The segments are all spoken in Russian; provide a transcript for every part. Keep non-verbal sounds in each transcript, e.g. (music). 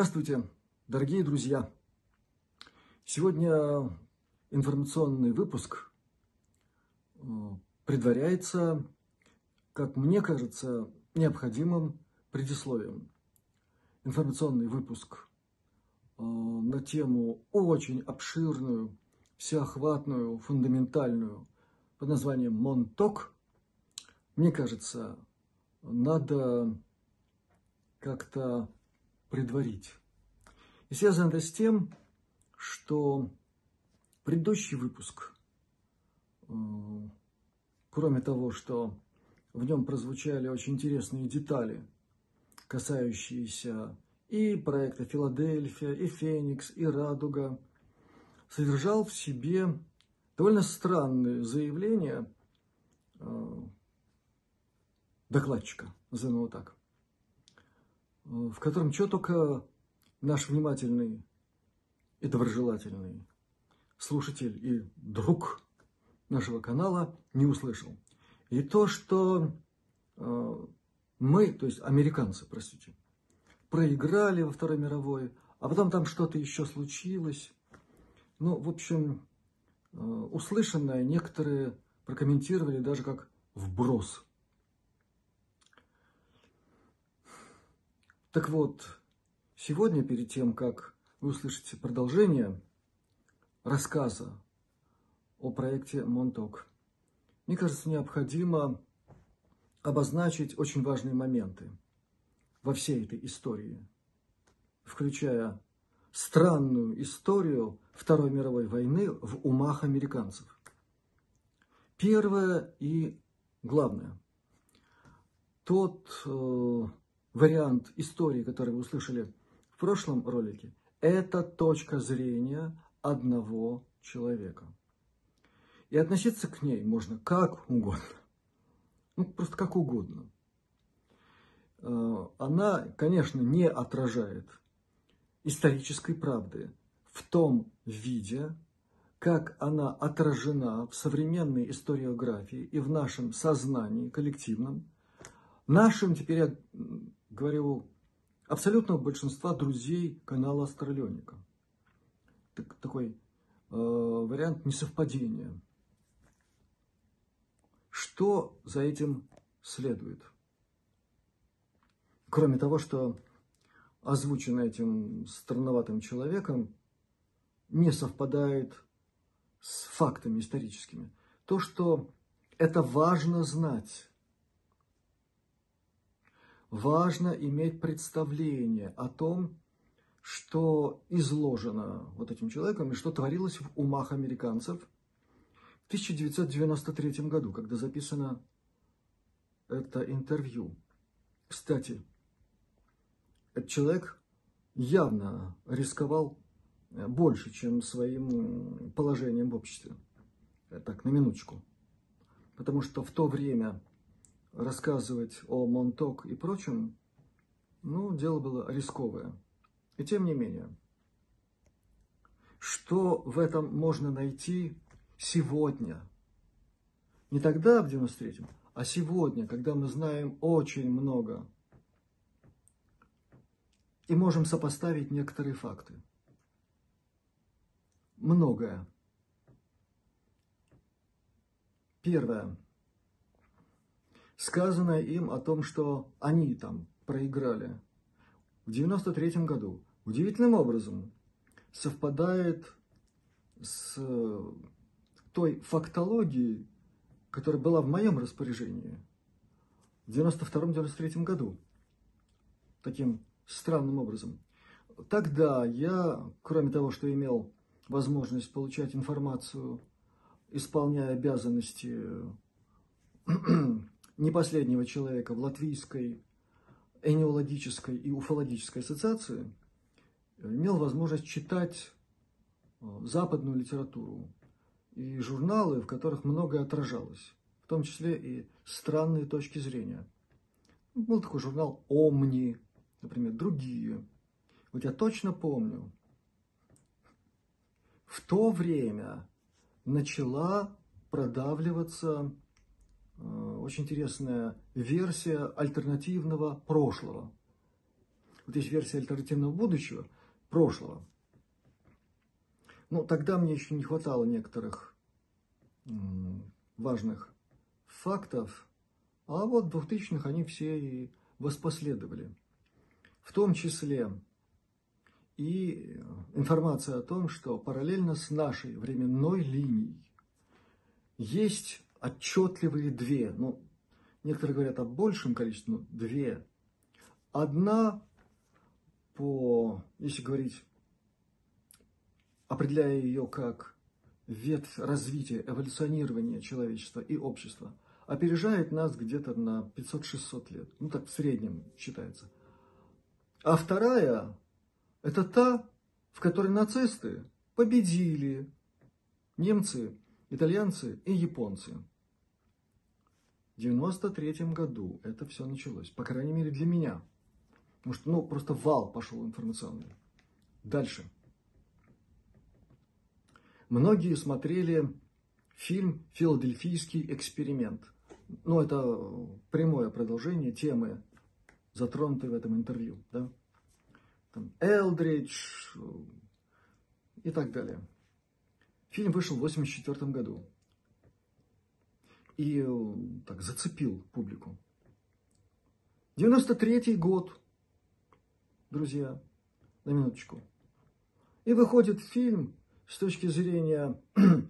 Здравствуйте, дорогие друзья! Сегодня информационный выпуск э, предваряется, как мне кажется, необходимым предисловием. Информационный выпуск э, на тему очень обширную, всеохватную, фундаментальную под названием «Монток». Мне кажется, надо как-то предварить. И связано это с тем, что предыдущий выпуск, э, кроме того, что в нем прозвучали очень интересные детали, касающиеся и проекта «Филадельфия», и «Феникс», и «Радуга», содержал в себе довольно странные заявления э, докладчика, назовем его так, в котором что только наш внимательный и доброжелательный слушатель и друг нашего канала не услышал. И то, что э, мы, то есть американцы, простите, проиграли во Второй мировой, а потом там что-то еще случилось. Ну, в общем, э, услышанное некоторые прокомментировали даже как вброс. Так вот, сегодня, перед тем, как вы услышите продолжение рассказа о проекте Монток, мне кажется, необходимо обозначить очень важные моменты во всей этой истории, включая странную историю Второй мировой войны в умах американцев. Первое и главное. Тот э, вариант истории, который вы услышали в прошлом ролике, это точка зрения одного человека. И относиться к ней можно как угодно. Ну, просто как угодно. Э, она, конечно, не отражает исторической правды в том виде, как она отражена в современной историографии и в нашем сознании коллективном, нашим, теперь я говорю, абсолютного большинства друзей канала Астралёника. Так, такой э, вариант несовпадения. Что за этим следует? Кроме того, что озвучено этим странноватым человеком, не совпадает с фактами историческими. То, что это важно знать важно иметь представление о том, что изложено вот этим человеком и что творилось в умах американцев в 1993 году, когда записано это интервью. Кстати, этот человек явно рисковал больше, чем своим положением в обществе. Так, на минуточку. Потому что в то время рассказывать о Монток и прочем, ну, дело было рисковое. И тем не менее, что в этом можно найти сегодня? Не тогда, в 93-м, а сегодня, когда мы знаем очень много и можем сопоставить некоторые факты. Многое. Первое сказанное им о том, что они там проиграли в 93 году, удивительным образом совпадает с той фактологией, которая была в моем распоряжении в 92-93 году. Таким странным образом. Тогда я, кроме того, что имел возможность получать информацию, исполняя обязанности не последнего человека в латвийской энеологической и уфологической ассоциации имел возможность читать э, западную литературу и журналы, в которых многое отражалось, в том числе и странные точки зрения. Был такой журнал «Омни», например, другие. Вот я точно помню, в то время начала продавливаться Э, очень интересная версия альтернативного прошлого. вот есть версия альтернативного будущего, прошлого. Но тогда мне еще не хватало некоторых важных фактов, а вот в 2000-х они все и воспоследовали. В том числе и информация о том, что параллельно с нашей временной линией есть отчетливые две, ну, некоторые говорят о большем количестве, но две. Одна по, если говорить, определяя ее как ветвь развития, эволюционирования человечества и общества, опережает нас где-то на 500-600 лет. Ну, так в среднем считается. А вторая – это та, в которой нацисты победили немцы, итальянцы и японцы. В 93 году это все началось, по крайней мере для меня. Потому что, ну, просто вал пошел информационный. Дальше. Многие смотрели фильм «Филадельфийский эксперимент». Ну, это прямое продолжение темы, затронутой в этом интервью. Да? Там Элдридж и так далее. Фильм вышел в 1984 году и так зацепил публику. 93 год, друзья, на минуточку. И выходит фильм с точки зрения (clears throat) э,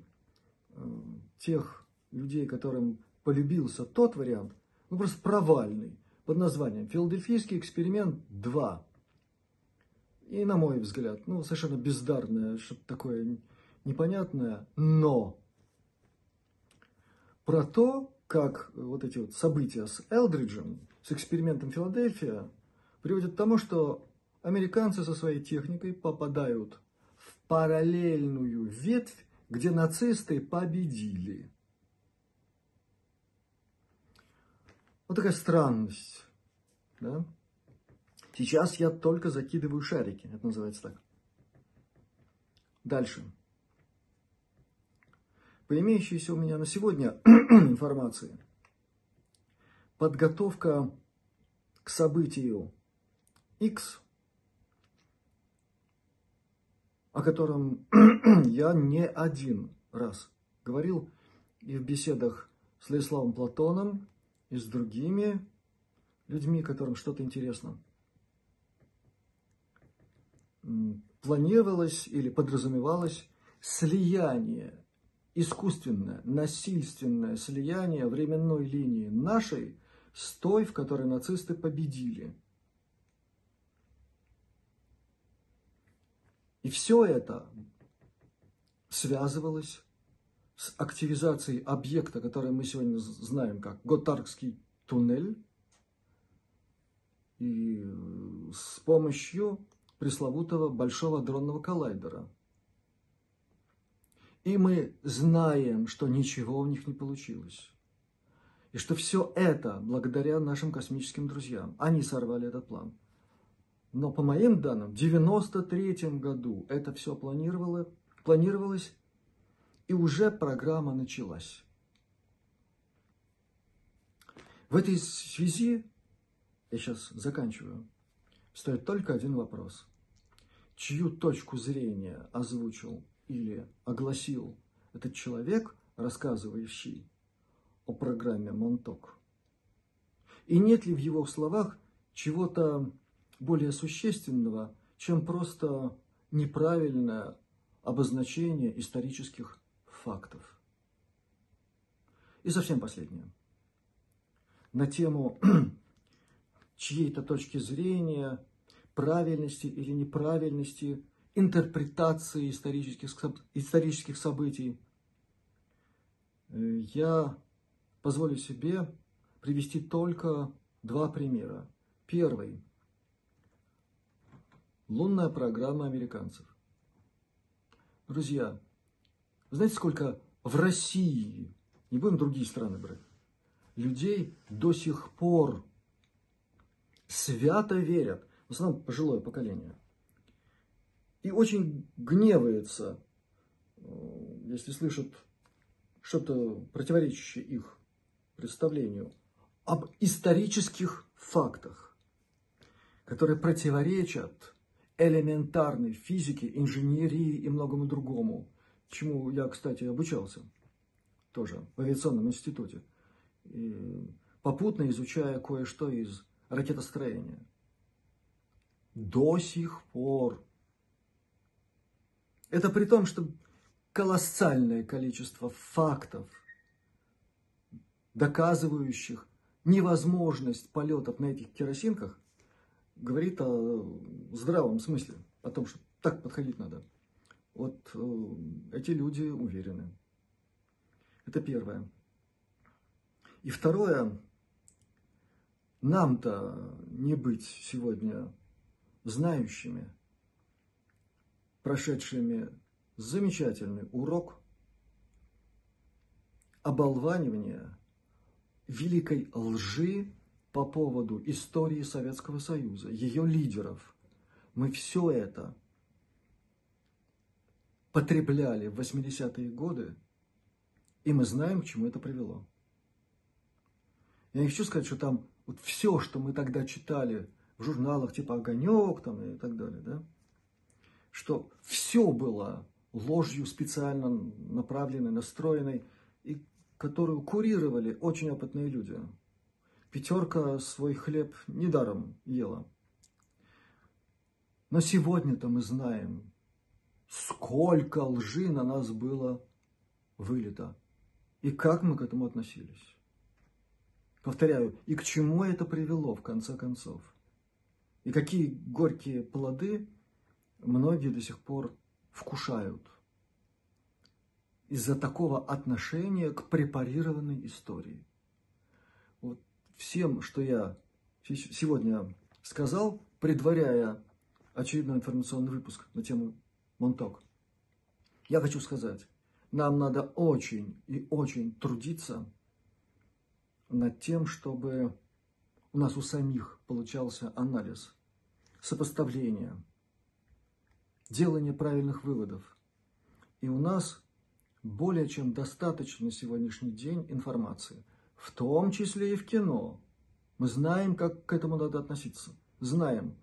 тех людей, которым полюбился тот вариант, ну просто провальный, под названием «Филадельфийский эксперимент 2». И, на мой взгляд, ну, совершенно бездарное, что-то такое непонятное, но про то, как вот эти вот события с Элдриджем, с экспериментом Филадельфия, приводят к тому, что американцы со своей техникой попадают параллельную ветвь, где нацисты победили. Вот такая странность. Да? Сейчас я только закидываю шарики, это называется так. Дальше. По имеющейся у меня на сегодня (clears throat) информации, подготовка к событию X о котором (clears throat) я не один раз говорил и в беседах с Леславом Платоном, и с другими людьми, которым что-то интересно. Планировалось или подразумевалось слияние, искусственное, насильственное слияние временной линии нашей с той, в которой нацисты победили – И все это связывалось с активизацией объекта, который мы сегодня знаем как Готардский туннель, и с помощью пресловутого большого дронного коллайдера. И мы знаем, что ничего у них не получилось. И что все это благодаря нашим космическим друзьям. Они сорвали этот план. Но по моим данным, в 93 году это все планировало, планировалось, и уже программа началась. В этой связи, я сейчас заканчиваю, стоит только один вопрос. Чью точку зрения озвучил или огласил этот человек, рассказывающий о программе Монток? И нет ли в его словах чего-то более существенного, чем просто неправильное обозначение исторических фактов. И совсем последнее. На тему (clears throat) чьей-то точки зрения, правильности или неправильности, интерпретации исторических, исторических событий, э, я позволю себе привести только два примера. Первый – лунная программа американцев. Друзья, знаете, сколько в России, не будем другие страны брать, людей до сих пор свято верят, в основном пожилое поколение, и очень гневается, э, если слышат что-то противоречащее их представлению об исторических фактах которые противоречат элементарной физике, инженерии и многому другому, чему я, кстати, обучался тоже в авиационном институте, и попутно изучая кое-что из ракетостроения. До сих пор. Это при том, что колоссальное количество фактов, доказывающих невозможность полетов на этих керосинках, говорит о здравом смысле, о том, что так подходить надо. Вот э, эти люди уверены. Это первое. И второе, нам-то не быть сегодня знающими, прошедшими замечательный урок оболванивания великой лжи по поводу истории Советского Союза, ее лидеров. Мы все это потребляли в 80-е годы, и мы знаем, к чему это привело. Я не хочу сказать, что там вот все, что мы тогда читали в журналах типа «Огонек» там и так далее, да, что все было ложью специально направленной, настроенной, и которую курировали очень опытные люди – пятерка свой хлеб недаром ела. Но сегодня-то мы знаем, сколько лжи на нас было вылито. И как мы к этому относились. Повторяю, и к чему это привело в конце концов. И какие горькие плоды многие до сих пор вкушают из-за такого отношения к препарированной истории. Всем, что я сегодня сказал, предваряя очередной информационный выпуск на тему Монток, я хочу сказать, нам надо очень и очень трудиться над тем, чтобы у нас у самих получался анализ, сопоставление, делание правильных выводов. И у нас более чем достаточно на сегодняшний день информации – в том числе и в кино. Мы знаем, как к этому надо относиться. Знаем.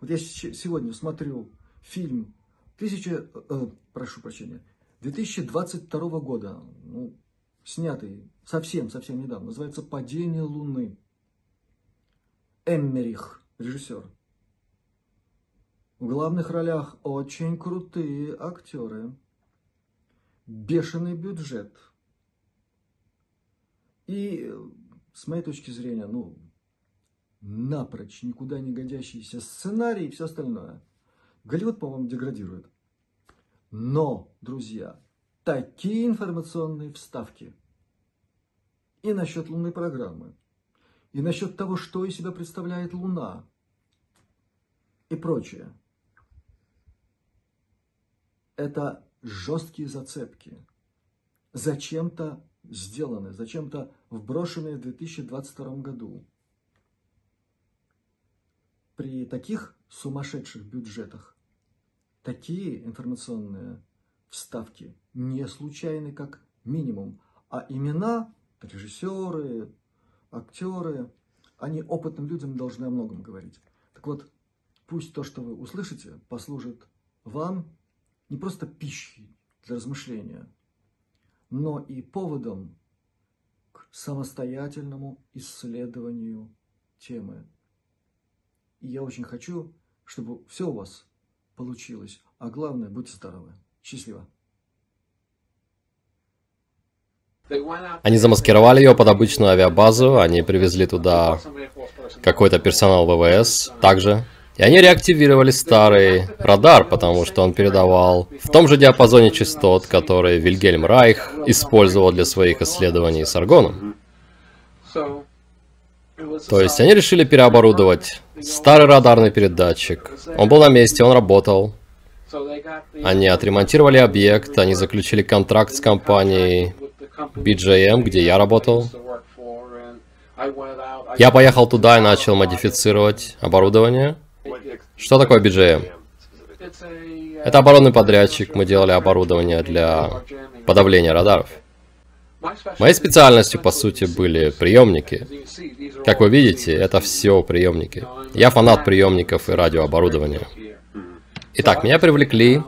Вот я сегодня смотрю фильм 1000, э, прошу прощения, 2022 года, ну, снятый совсем-совсем недавно, называется «Падение Луны». Эммерих, режиссер. В главных ролях очень крутые актеры. Бешеный бюджет – и с моей точки зрения, ну, напрочь никуда не годящийся сценарий и все остальное. Голливуд, по-моему, деградирует. Но, друзья, такие информационные вставки и насчет лунной программы, и насчет того, что из себя представляет Луна, и прочее. Это жесткие зацепки. Зачем-то сделаны, зачем-то вброшенные в 2022 году. При таких сумасшедших бюджетах такие информационные вставки не случайны как минимум, а имена, режиссеры, актеры, они опытным людям должны о многом говорить. Так вот, пусть то, что вы услышите, послужит вам не просто пищей для размышления, но и поводом к самостоятельному исследованию темы. И я очень хочу, чтобы все у вас получилось. А главное, будьте здоровы. Счастливо. Они замаскировали ее под обычную авиабазу, они привезли туда какой-то персонал ВВС также. И они реактивировали старый радар, потому что он передавал в том же диапазоне частот, который Вильгельм Райх использовал для своих исследований с аргоном. То есть они решили переоборудовать старый радарный передатчик. Он был на месте, он работал. Они отремонтировали объект, они заключили контракт с компанией BJM, где я работал. Я поехал туда и начал модифицировать оборудование. Что такое BGM? Это оборонный подрядчик. Мы делали оборудование для подавления радаров. Моей специальностью, по сути, были приемники. Как вы видите, это все приемники. Я фанат приемников и радиооборудования. Итак, меня привлекли,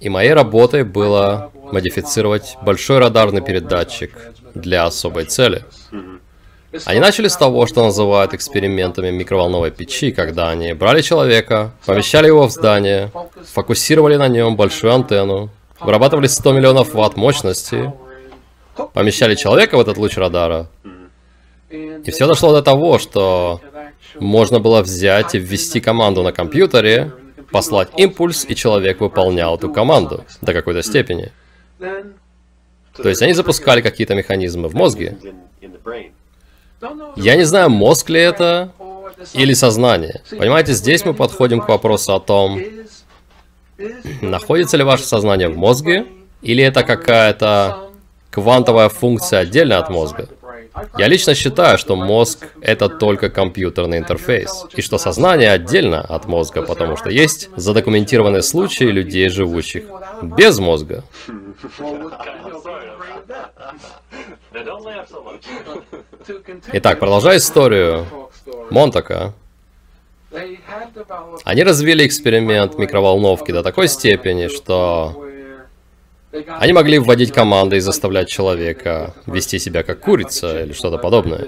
и моей работой было модифицировать большой радарный передатчик для особой цели. Они начали с того, что называют экспериментами микроволновой печи, когда они брали человека, помещали его в здание, фокусировали на нем большую антенну, вырабатывали 100 миллионов ватт мощности, помещали человека в этот луч радара, и все дошло до того, что можно было взять и ввести команду на компьютере, послать импульс, и человек выполнял эту команду до какой-то степени. То есть они запускали какие-то механизмы в мозге. Я не знаю, мозг ли это или сознание. Понимаете, здесь мы подходим к вопросу о том, находится ли ваше сознание в мозге, или это какая-то квантовая функция отдельно от мозга. Я лично считаю, что мозг — это только компьютерный интерфейс, и что сознание отдельно от мозга, потому что есть задокументированные случаи людей, живущих без мозга. Итак, продолжая историю Монтака, они развили эксперимент микроволновки до такой степени, что они могли вводить команды и заставлять человека вести себя как курица или что-то подобное.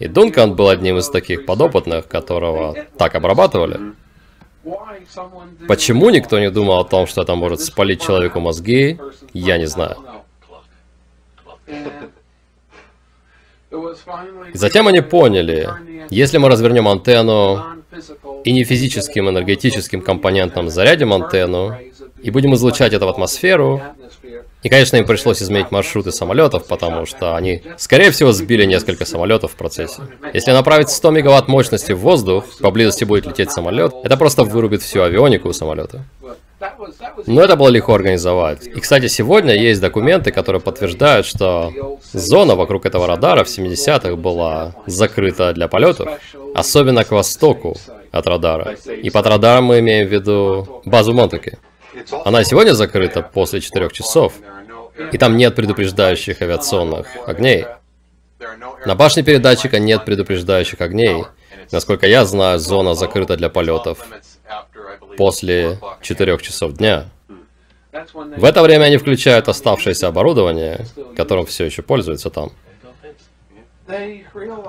И Дункан был одним из таких подопытных, которого так обрабатывали. Почему никто не думал о том, что это может спалить человеку мозги, я не знаю. Затем они поняли, если мы развернем антенну и не физическим энергетическим компонентом зарядим антенну, и будем излучать это в атмосферу. И, конечно, им пришлось изменить маршруты самолетов, потому что они, скорее всего, сбили несколько самолетов в процессе. Если направить 100 мегаватт мощности в воздух, поблизости будет лететь самолет, это просто вырубит всю авионику у самолета. Но это было легко организовать. И, кстати, сегодня есть документы, которые подтверждают, что зона вокруг этого радара в 70-х была закрыта для полетов, особенно к востоку от радара. И под радаром мы имеем в виду базу Монтаки. Она сегодня закрыта после 4 часов, и там нет предупреждающих авиационных огней. На башне передатчика нет предупреждающих огней. Насколько я знаю, зона закрыта для полетов после 4 часов дня. В это время они включают оставшееся оборудование, которым все еще пользуются там.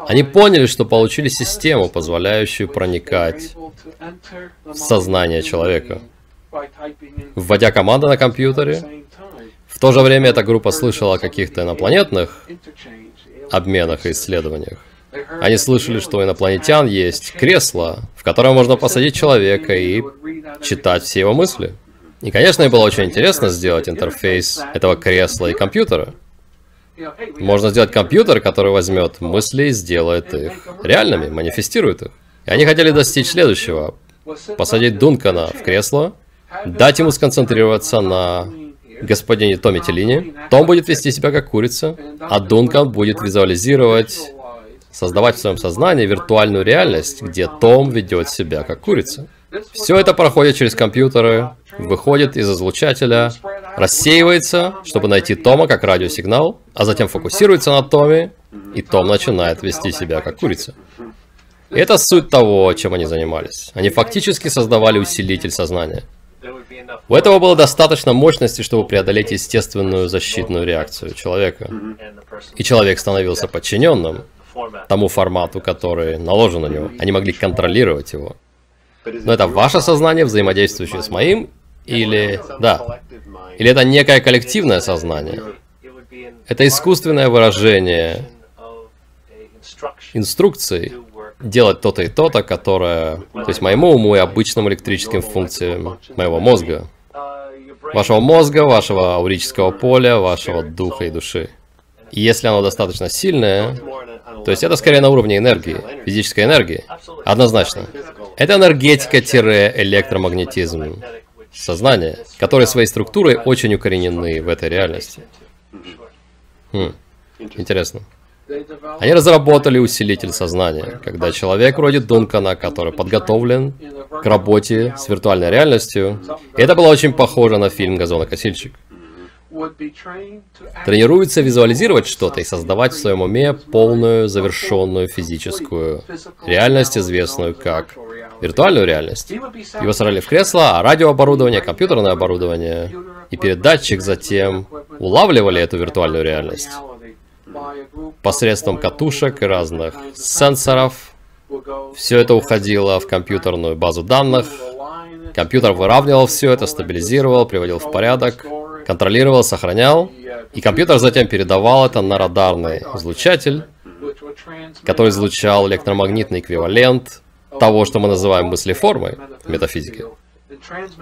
Они поняли, что получили систему, позволяющую проникать в сознание человека вводя команды на компьютере. В то же время эта группа слышала о каких-то инопланетных обменах и исследованиях. Они слышали, что у инопланетян есть кресло, в которое можно посадить человека и читать все его мысли. И, конечно, было очень интересно сделать интерфейс этого кресла и компьютера. Можно сделать компьютер, который возьмет мысли и сделает их реальными, манифестирует их. И они хотели достичь следующего. Посадить Дункана в кресло, дать ему сконцентрироваться на господине Томе Теллини. Том будет вести себя как курица, а Дункан будет визуализировать, создавать в своем сознании виртуальную реальность, где Том ведет себя как курица. Все это проходит через компьютеры, выходит из излучателя, рассеивается, чтобы найти Тома как радиосигнал, а затем фокусируется на Томе, и Том начинает вести себя как курица. И это суть того, чем они занимались. Они фактически создавали усилитель сознания. У этого было достаточно мощности, чтобы преодолеть естественную защитную реакцию человека. И человек становился подчиненным тому формату, который наложен на него. Они могли контролировать его. Но это ваше сознание, взаимодействующее с моим, или... Да. Или это некое коллективное сознание. Это искусственное выражение инструкций, делать то-то и то-то, которое, то есть моему уму и обычным электрическим функциям моего мозга. Вашего мозга, вашего аурического поля, вашего духа и души. И если оно достаточно сильное, то есть это скорее на уровне энергии, физической энергии. Однозначно. Это энергетика-электромагнетизм сознания, которые своей структурой очень укоренены в этой реальности. Хм. Интересно. Они разработали усилитель сознания, когда человек вроде Дункана, который подготовлен к работе с виртуальной реальностью. Это было очень похоже на фильм «Газонокосильщик». Тренируется визуализировать что-то и создавать в своем уме полную, завершенную физическую реальность, известную как виртуальную реальность. Его сажали в кресло, а радиооборудование, компьютерное оборудование и передатчик затем улавливали эту виртуальную реальность посредством катушек и разных сенсоров. Все это уходило в компьютерную базу данных. Компьютер выравнивал все это, стабилизировал, приводил в порядок, контролировал, сохранял. И компьютер затем передавал это на радарный излучатель, который излучал электромагнитный эквивалент того, что мы называем мыслеформой в метафизике.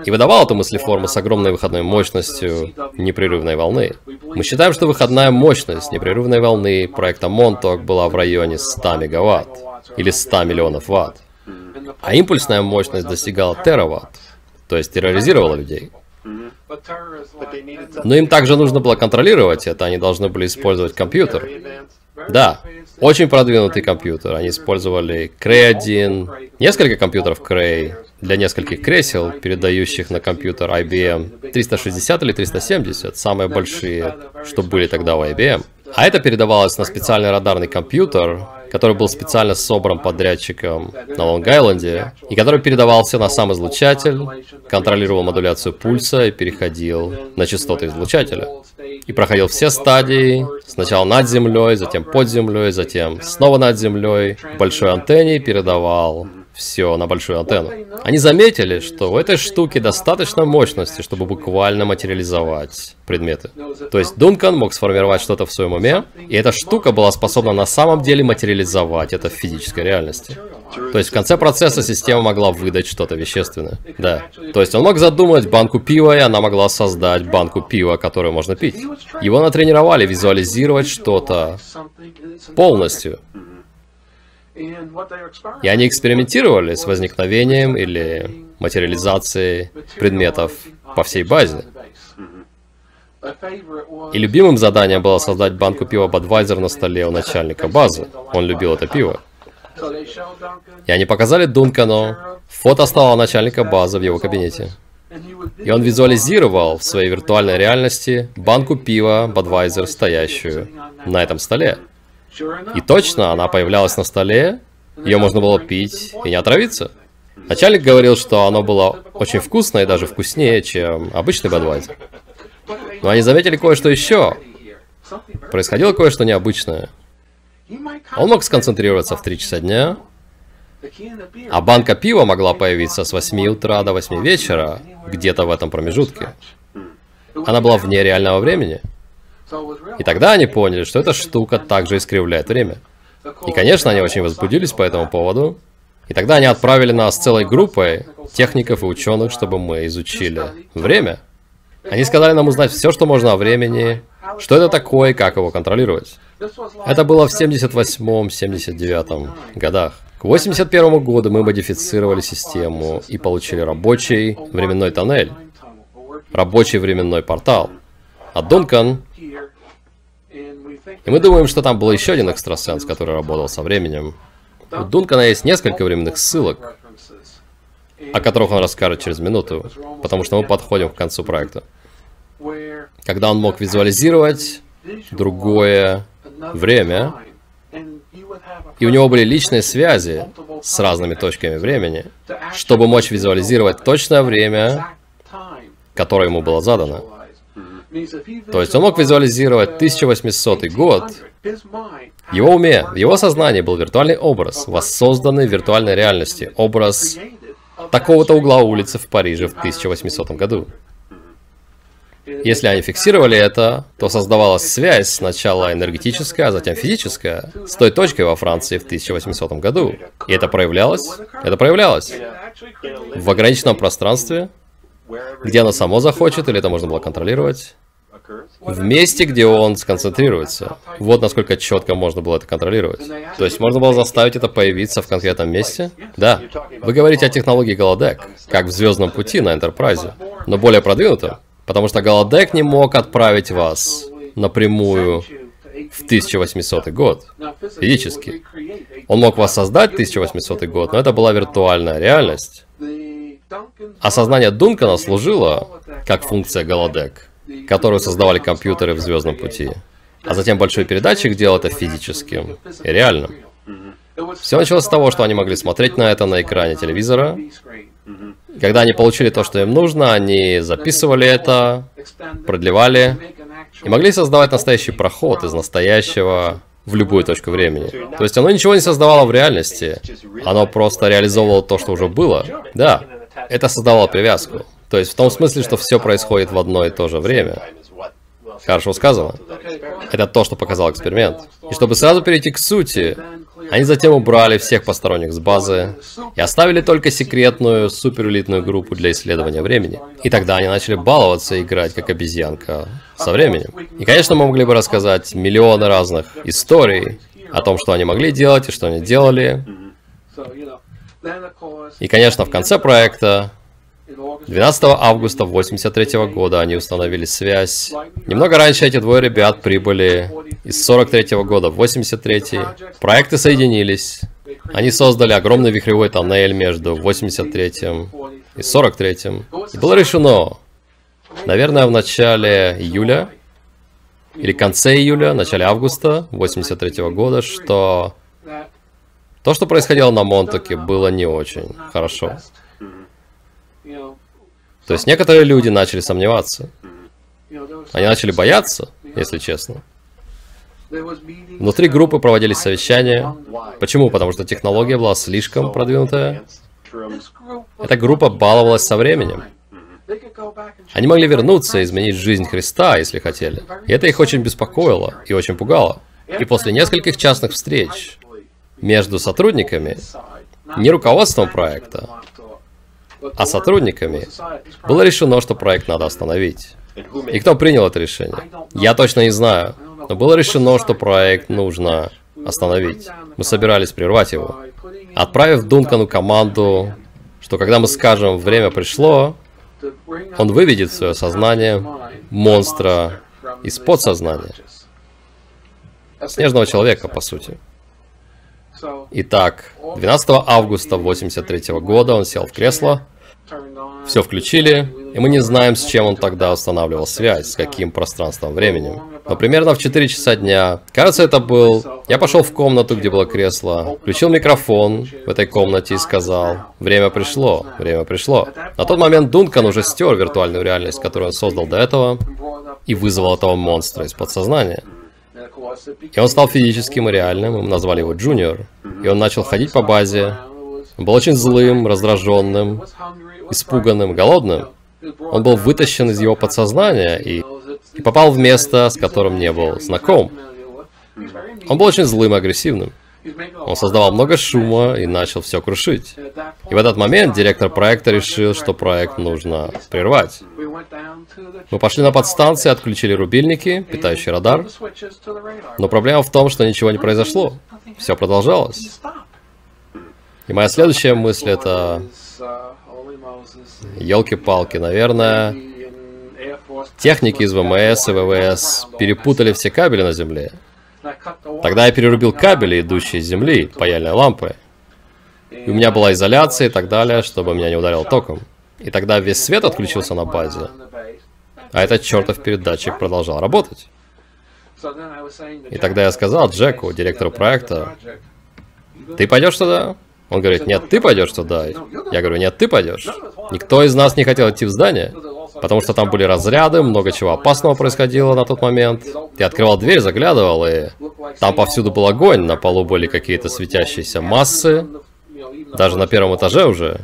И выдавал эту мыслеформу с огромной выходной мощностью непрерывной волны. Мы считаем, что выходная мощность непрерывной волны проекта Montauk была в районе 100 мегаватт или 100 миллионов ватт. А импульсная мощность достигала тераватт, то есть терроризировала людей. Но им также нужно было контролировать это, они должны были использовать компьютер. Да, очень продвинутый компьютер. Они использовали Cray 1, несколько компьютеров Cray для нескольких кресел, передающих на компьютер IBM 360 или 370, самые большие, что были тогда у IBM. А это передавалось на специальный радарный компьютер, который был специально собран подрядчиком на Лонг-Айленде, и который передавался на сам излучатель, контролировал модуляцию пульса и переходил на частоты излучателя. И проходил все стадии, сначала над землей, затем под землей, затем снова над землей, большой антенне передавал все на большую антенну. Они заметили, что у этой штуки достаточно мощности, чтобы буквально материализовать предметы. То есть Дункан мог сформировать что-то в своем уме, и эта штука была способна на самом деле материализовать это в физической реальности. То есть в конце процесса система могла выдать что-то вещественное. Да. То есть он мог задумать банку пива, и она могла создать банку пива, которую можно пить. Его натренировали визуализировать что-то полностью. И они экспериментировали с возникновением или материализацией предметов по всей базе. И любимым заданием было создать банку пива Budweiser на столе у начальника базы. Он любил это пиво. И они показали Дункану фото стола начальника базы в его кабинете. И он визуализировал в своей виртуальной реальности банку пива Budweiser, стоящую на этом столе. И точно, она появлялась на столе, ее можно было пить и не отравиться. Начальник говорил, что оно было очень вкусное и даже вкуснее, чем обычный Бадвайзер. Но они заметили кое-что еще. Происходило кое-что необычное. Он мог сконцентрироваться в 3 часа дня, а банка пива могла появиться с 8 утра до 8 вечера, где-то в этом промежутке. Она была вне реального времени. И тогда они поняли, что эта штука также искривляет время. И, конечно, они очень возбудились по этому поводу. И тогда они отправили нас целой группой техников и ученых, чтобы мы изучили время. Они сказали нам узнать все, что можно о времени, что это такое и как его контролировать. Это было в 78-79 годах. К 81 году мы модифицировали систему и получили рабочий временной тоннель, рабочий временной портал. А Дункан и мы думаем, что там был еще один экстрасенс, который работал со временем. У Дункана есть несколько временных ссылок, о которых он расскажет через минуту, потому что мы подходим к концу проекта. Когда он мог визуализировать другое время, и у него были личные связи с разными точками времени, чтобы мочь визуализировать точное время, которое ему было задано. То есть он мог визуализировать 1800 год. Его уме, в его сознании был виртуальный образ, воссозданный в виртуальной реальности, образ такого-то угла улицы в Париже в 1800 году. Если они фиксировали это, то создавалась связь сначала энергетическая, а затем физическая, с той точкой во Франции в 1800 году. И это проявлялось? Это проявлялось в ограниченном пространстве, где оно само захочет, или это можно было контролировать в месте, где он сконцентрируется. Вот насколько четко можно было это контролировать. То есть можно было заставить это появиться в конкретном месте? Да. Вы говорите о технологии Голодек, как в Звездном пути на Энтерпрайзе, но более продвинуто, потому что Голодек не мог отправить вас напрямую в 1800 год, физически. Он мог воссоздать 1800 год, но это была виртуальная реальность. Осознание Дункана служило как функция Голодек которую создавали компьютеры в Звездном пути. А затем большой передатчик делал это физическим и реальным. Все началось с того, что они могли смотреть на это на экране телевизора. Когда они получили то, что им нужно, они записывали это, продлевали и могли создавать настоящий проход из настоящего в любую точку времени. То есть оно ничего не создавало в реальности, оно просто реализовывало то, что уже было. Да, это создавало привязку. То есть в том смысле, что все происходит в одно и то же время. Хорошо сказано. Это то, что показал эксперимент. И чтобы сразу перейти к сути, они затем убрали всех посторонних с базы и оставили только секретную суперэлитную группу для исследования времени. И тогда они начали баловаться и играть как обезьянка со временем. И, конечно, мы могли бы рассказать миллионы разных историй о том, что они могли делать и что они делали. И, конечно, в конце проекта 12 августа 83 года они установили связь. Немного раньше эти двое ребят прибыли из 43 года в 83 Проекты соединились. Они создали огромный вихревой тоннель между 83 и 43 И было решено, наверное, в начале июля или конце июля, начале августа 83 года, что то, что происходило на Монтаке, было не очень хорошо. То есть некоторые люди начали сомневаться. Они начали бояться, если честно. Внутри группы проводились совещания. Почему? Потому что технология была слишком продвинутая. Эта группа баловалась со временем. Они могли вернуться и изменить жизнь Христа, если хотели. И это их очень беспокоило и очень пугало. И после нескольких частных встреч между сотрудниками, не руководством проекта, а сотрудниками, было решено, что проект надо остановить. И кто принял это решение? Я точно не знаю, но было решено, что проект нужно остановить. Мы собирались прервать его. Отправив Дункану команду, что когда мы скажем «время пришло», он выведет в свое сознание монстра из подсознания. Снежного человека, по сути. Итак, 12 августа 83 года он сел в кресло, все включили, и мы не знаем, с чем он тогда устанавливал связь, с каким пространством временем. Но примерно в 4 часа дня, кажется, это был... Я пошел в комнату, где было кресло, включил микрофон в этой комнате и сказал, время пришло, время пришло. На тот момент Дункан уже стер виртуальную реальность, которую он создал до этого, и вызвал этого монстра из подсознания. И он стал физическим и реальным, мы назвали его Джуниор. И он начал ходить по базе. Он был очень злым, раздраженным, испуганным, голодным. Он был вытащен из его подсознания и, и попал в место, с которым не был знаком. Он был очень злым и агрессивным. Он создавал много шума и начал все крушить. И в этот момент директор проекта решил, что проект нужно прервать. Мы пошли на подстанции, отключили рубильники, питающий радар. Но проблема в том, что ничего не произошло. Все продолжалось. И моя следующая мысль это... Елки-палки, наверное, техники из ВМС и ВВС перепутали все кабели на Земле. Тогда я перерубил кабели, идущие с Земли, паяльной лампы. И у меня была изоляция и так далее, чтобы меня не ударил током. И тогда весь свет отключился на базе. А этот чертов передатчик продолжал работать. И тогда я сказал Джеку, директору проекта, ты пойдешь туда? Он говорит, нет, ты пойдешь туда. Я говорю, нет, ты пойдешь. Никто из нас не хотел идти в здание, потому что там были разряды, много чего опасного происходило на тот момент. Ты открывал дверь, заглядывал, и там повсюду был огонь, на полу были какие-то светящиеся массы, даже на первом этаже уже.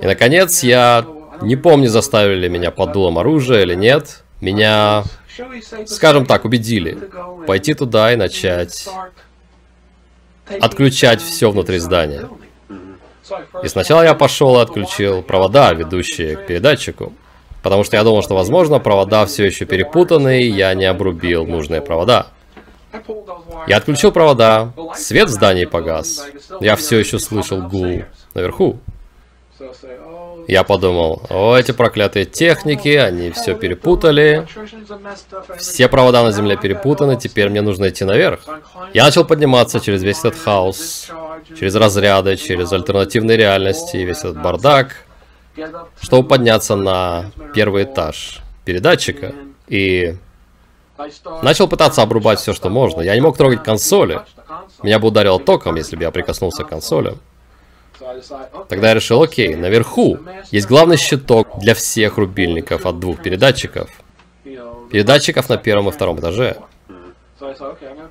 И, наконец, я не помню, заставили меня под дулом оружия или нет. Меня, скажем так, убедили пойти туда и начать отключать все внутри здания. И сначала я пошел и отключил провода, ведущие к передатчику. Потому что я думал, что, возможно, провода все еще перепутаны, и я не обрубил нужные провода. Я отключил провода, свет в здании погас. Я все еще слышал гул наверху. Я подумал, о, эти проклятые техники, они все перепутали. Все провода на земле перепутаны, теперь мне нужно идти наверх. Я начал подниматься через весь этот хаос, через разряды, через альтернативные реальности, весь этот бардак, чтобы подняться на первый этаж. передатчика и начал пытаться обрубать все, что можно. Я не мог трогать консоли. Меня бы ударило током, если бы я прикоснулся к консоли. Тогда я решил, окей, наверху есть главный щиток для всех рубильников от двух передатчиков. Передатчиков на первом и втором этаже.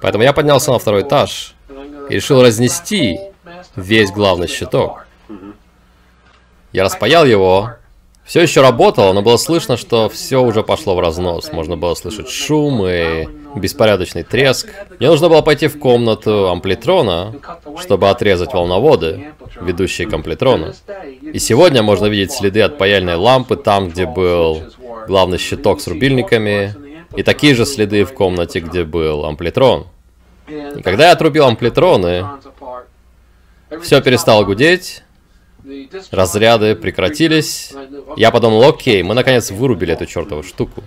Поэтому я поднялся на второй этаж и решил разнести весь главный щиток. Я распаял его, все еще работало, но было слышно, что все уже пошло в разнос. Можно было слышать шум и беспорядочный треск. Мне нужно было пойти в комнату амплитрона, чтобы отрезать волноводы, ведущие к амплитрону. И сегодня можно видеть следы от паяльной лампы там, где был главный щиток с рубильниками, и такие же следы в комнате, где был амплитрон. И когда я отрубил амплитроны, все перестало гудеть, разряды прекратились. Я подумал, окей, мы наконец вырубили эту чертову штуку.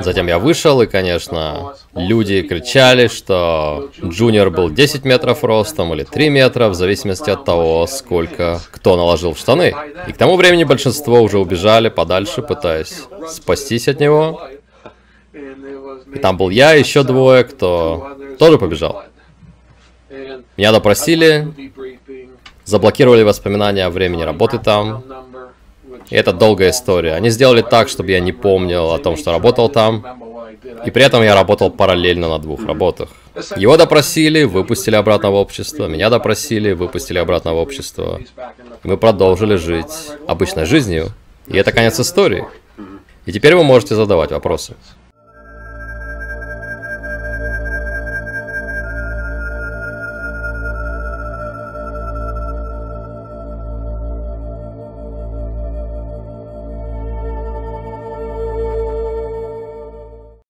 Затем я вышел, и, конечно, люди кричали, что Джуниор был 10 метров ростом или 3 метра, в зависимости от того, сколько кто наложил в штаны. И к тому времени большинство уже убежали подальше, пытаясь спастись от него. И там был я еще двое, кто тоже побежал. Меня допросили, заблокировали воспоминания о времени работы там. И это долгая история. Они сделали так, чтобы я не помнил о том, что работал там. И при этом я работал параллельно на двух работах. Его допросили, выпустили обратно в общество. Меня допросили, выпустили обратно в общество. Мы продолжили жить обычной жизнью. И это конец истории. И теперь вы можете задавать вопросы.